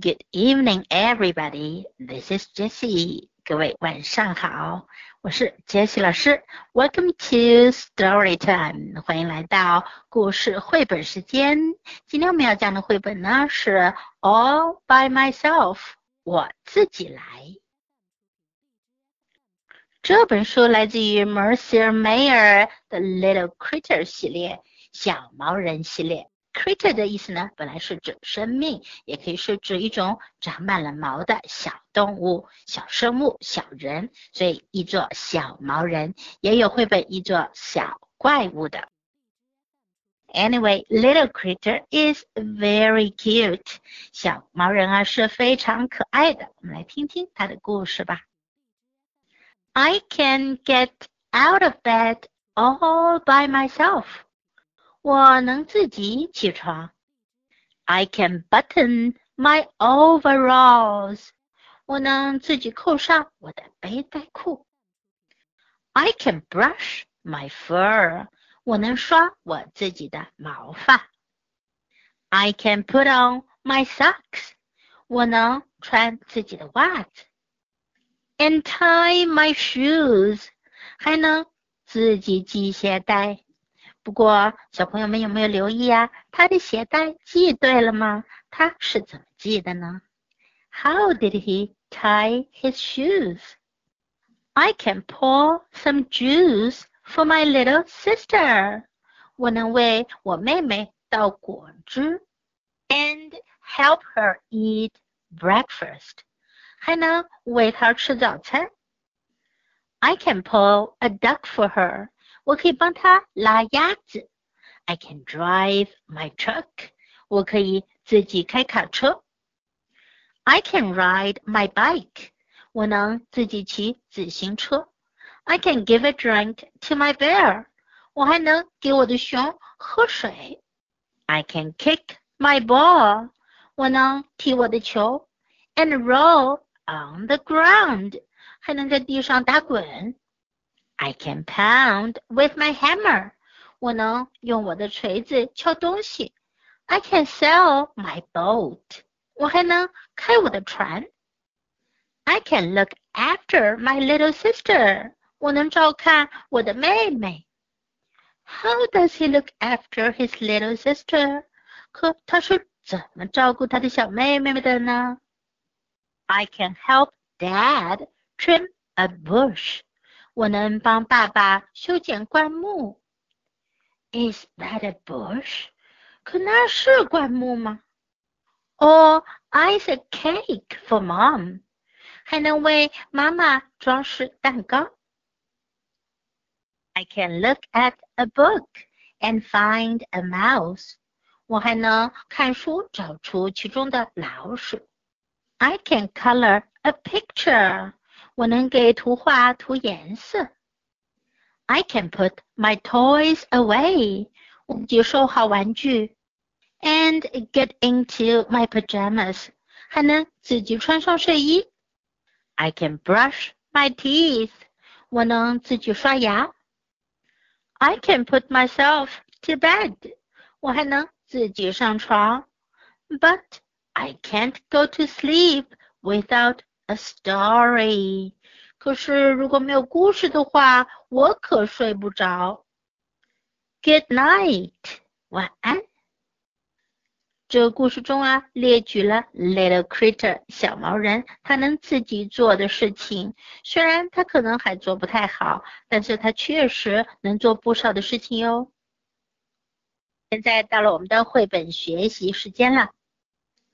Good evening, everybody. This is Jessie. 各位晚上好，我是 Jessie 老师。Welcome to Story Time. 欢迎来到故事绘本时间。今天我们要讲的绘本呢是 All by Myself，我自己来。这本书来自于 Mercer Mayer 的 Little Critter 系列，小毛人系列。 Critter 的意思呢，本来是指生命，也可以是指一种长满了毛的小动物、小生物、小人，所以译作小毛人，也有绘本译作小怪物的。Anyway, little critter is very cute。小毛人啊是非常可爱的。我们来听听它的故事吧。I can get out of bed all by myself. 我能自己起床。I can button my overalls。我能自己扣上我的背带裤。I can brush my fur。我能刷我自己的毛发。I can put on my socks。我能穿自己的袜子。And tie my shoes。还能自己系鞋带。不过，小朋友们有没有留意啊？他的鞋带系对了吗？他是怎么系的呢？How did he tie his shoes? I can pour some juice for my little sister. 我能为我妹妹倒果汁，and help her eat breakfast. 还能喂她吃早餐。I can pull a duck for her. 我可以帮他拉鸭子。I can drive my truck。我可以自己开卡车。I can ride my bike。我能自己骑自行车。I can give a drink to my bear。我还能给我的熊喝水。I can kick my ball。我能踢我的球。And roll on the ground。还能在地上打滚。 I can pound with my hammer. 我能用我的锤子敲东西。I can sail my boat. 我还能开我的船。I can look after my little sister. 我能照看我的妹妹。How does he look after his little sister? 可他是怎么照顾他的小妹妹的呢？I can help Dad trim a bush. 我能帮爸爸修剪灌木。Is that a bush？可那是灌木吗？Or ice a cake for mom？还能为妈妈装饰蛋糕。I can look at a book and find a mouse。我还能看书找出其中的老鼠。I can color a picture。 我能给图画涂颜色。I can put my toys away，我自己收好玩具。And get into my pajamas，还能自己穿上睡衣。I can brush my teeth，我能自己刷牙。I can put myself to bed，我还能自己上床。But I can't go to sleep without a story。可是如果没有故事的话，我可睡不着。Good night，晚安。这个故事中啊，列举了 Little Critter 小毛人他能自己做的事情。虽然他可能还做不太好，但是他确实能做不少的事情哟。现在到了我们的绘本学习时间了。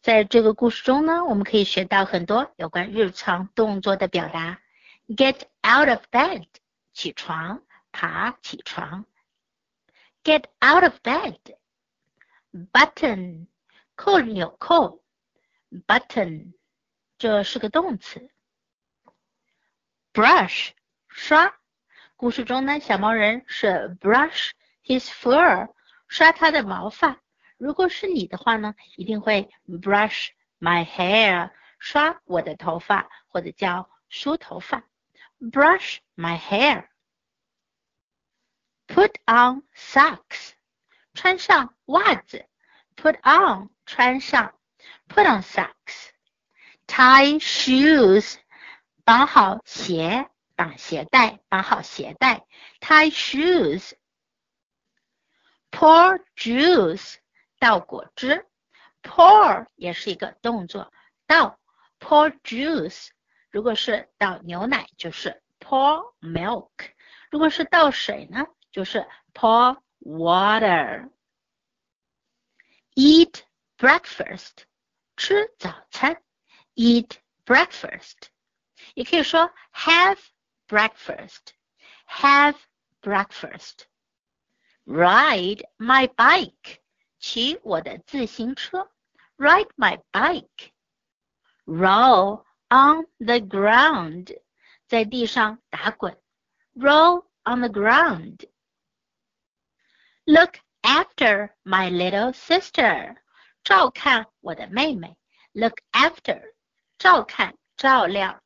在这个故事中呢，我们可以学到很多有关日常动作的表达。Get out of bed，起床，爬起床。Get out of bed，button，扣纽扣，button，这是个动词。Brush，刷。故事中呢，小毛人是 brush his fur，刷他的毛发。如果是你的话呢，一定会 brush my hair，刷我的头发，或者叫梳头发，brush my hair。Put on socks，穿上袜子。Put on，穿上。Put on socks。tie shoes，绑好鞋，绑鞋带，绑好鞋带，tie shoes。pour juice，倒果汁，pour 也是一个动作，倒，pour juice。如果是倒牛奶，就是 pour milk；如果是倒水呢，就是 pour water。Eat breakfast，吃早餐，eat breakfast。也可以说 have breakfast，have breakfast。Ride my bike，骑我的自行车，ride my bike。Roll on the ground，在地上打滚，roll on the ground。Look after my little sister，照看我的妹妹，look after，照看照料，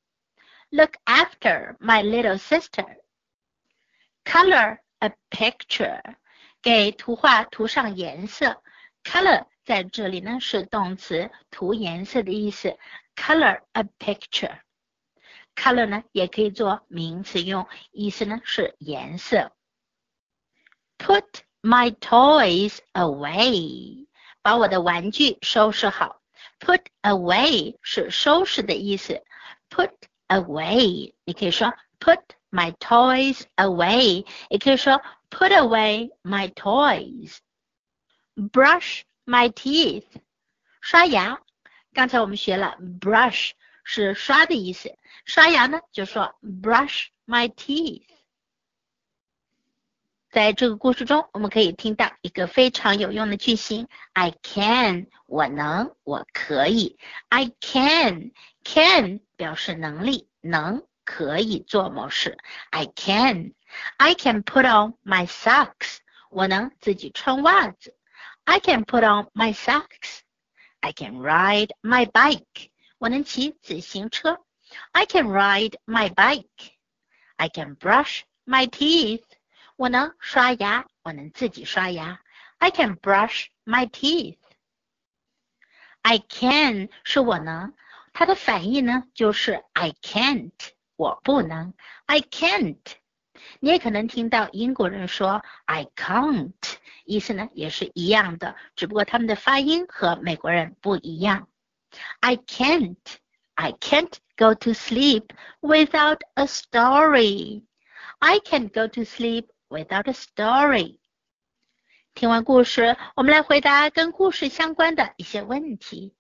look after my little sister。Color a picture。 给图画涂上颜色，color 在这里呢是动词，涂颜色的意思。color a picture，color 呢也可以做名词用，意思呢是颜色。Put my toys away，把我的玩具收拾好。Put away 是收拾的意思。Put away，你可以说 put my toys away，也可以说。Put away my toys. Brush my teeth. 刷牙。刚才我们学了 brush 是刷的意思，刷牙呢就说 brush my teeth。在这个故事中，我们可以听到一个非常有用的句型：I can，我能，我可以。I can，can 表示能力，能， 可以做某事。I can。I can put on my socks. 我能自己穿袜子。I can put on my socks. I can ride my bike. 我能骑自行车。I can ride my bike. I can brush my teeth. 我能刷牙，我能自己刷牙。I can brush my teeth. I can 是我能，它的反义呢就是 I can't， 我不能。I can't。你也可能听到英国人说 "I can't"，意思呢也是一样的，只不过他们的发音和美国人不一样。I can't, I can't go to sleep without a story. I can't go to sleep without a story. 听完故事，我们来回答跟故事相关的一些问题。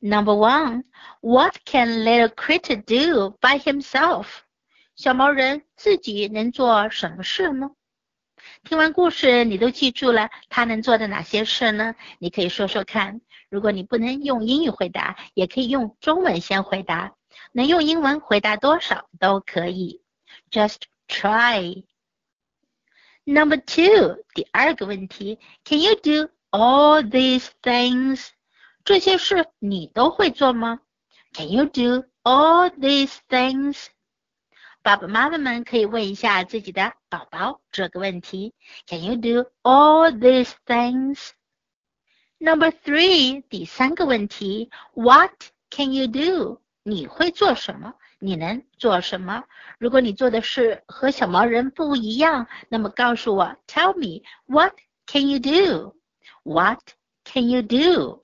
Number one, what can little critter do by himself? 小毛人自己能做什么事呢？听完故事，你都记住了他能做的哪些事呢？你可以说说看。如果你不能用英语回答，也可以用中文先回答。能用英文回答多少都可以。Just try. Number two，第二个问题，Can you do all these things？这些事你都会做吗？Can you do all these things？爸爸妈妈们可以问一下自己的宝宝这个问题：Can you do all these things? Number three，第三个问题：What can you do？你会做什么？你能做什么？如果你做的事和小毛人不一样，那么告诉我，Tell me，What can you do？What can you do？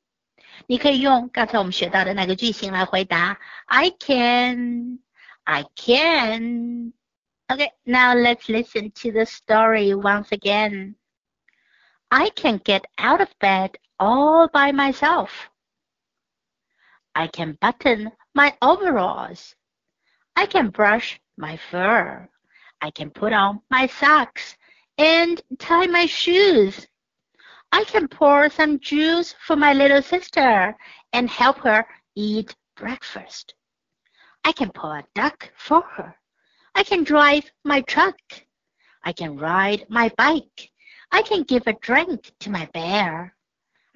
你可以用刚才我们学到的那个句型来回答：I can。I can. Okay, now let's listen to the story once again. I can get out of bed all by myself. I can button my overalls. I can brush my fur. I can put on my socks and tie my shoes. I can pour some juice for my little sister and help her eat breakfast. I can pull a duck for her. I can drive my truck. I can ride my bike. I can give a drink to my bear.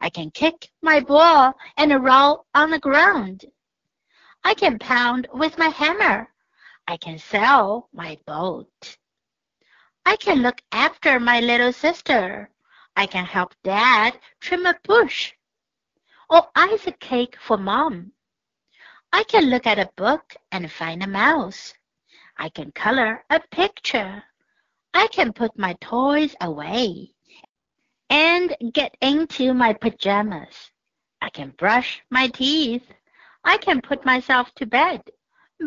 I can kick my ball and roll on the ground. I can pound with my hammer. I can sail my boat. I can look after my little sister. I can help dad trim a bush. Or ice a cake for mom. I can look at a book and find a mouse. I can color a picture. I can put my toys away and get into my pajamas. I can brush my teeth. I can put myself to bed.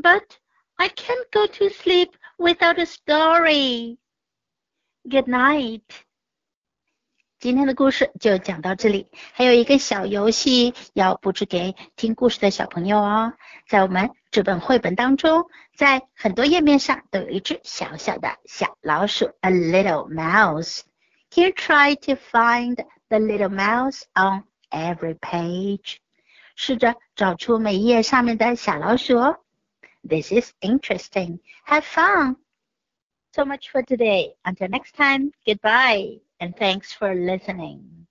But I can't go to sleep without a story. Good night. 今天的故事就讲到这里，还有一个小游戏要布置给听故事的小朋友哦。在我们这本绘本当中，在很多页面上都有一只小小的小老鼠，a little mouse。Can you try to find the little mouse on every page？试着找出每一页上面的小老鼠哦。This is interesting. Have fun. So much for today. Until next time, goodbye and thanks for listening.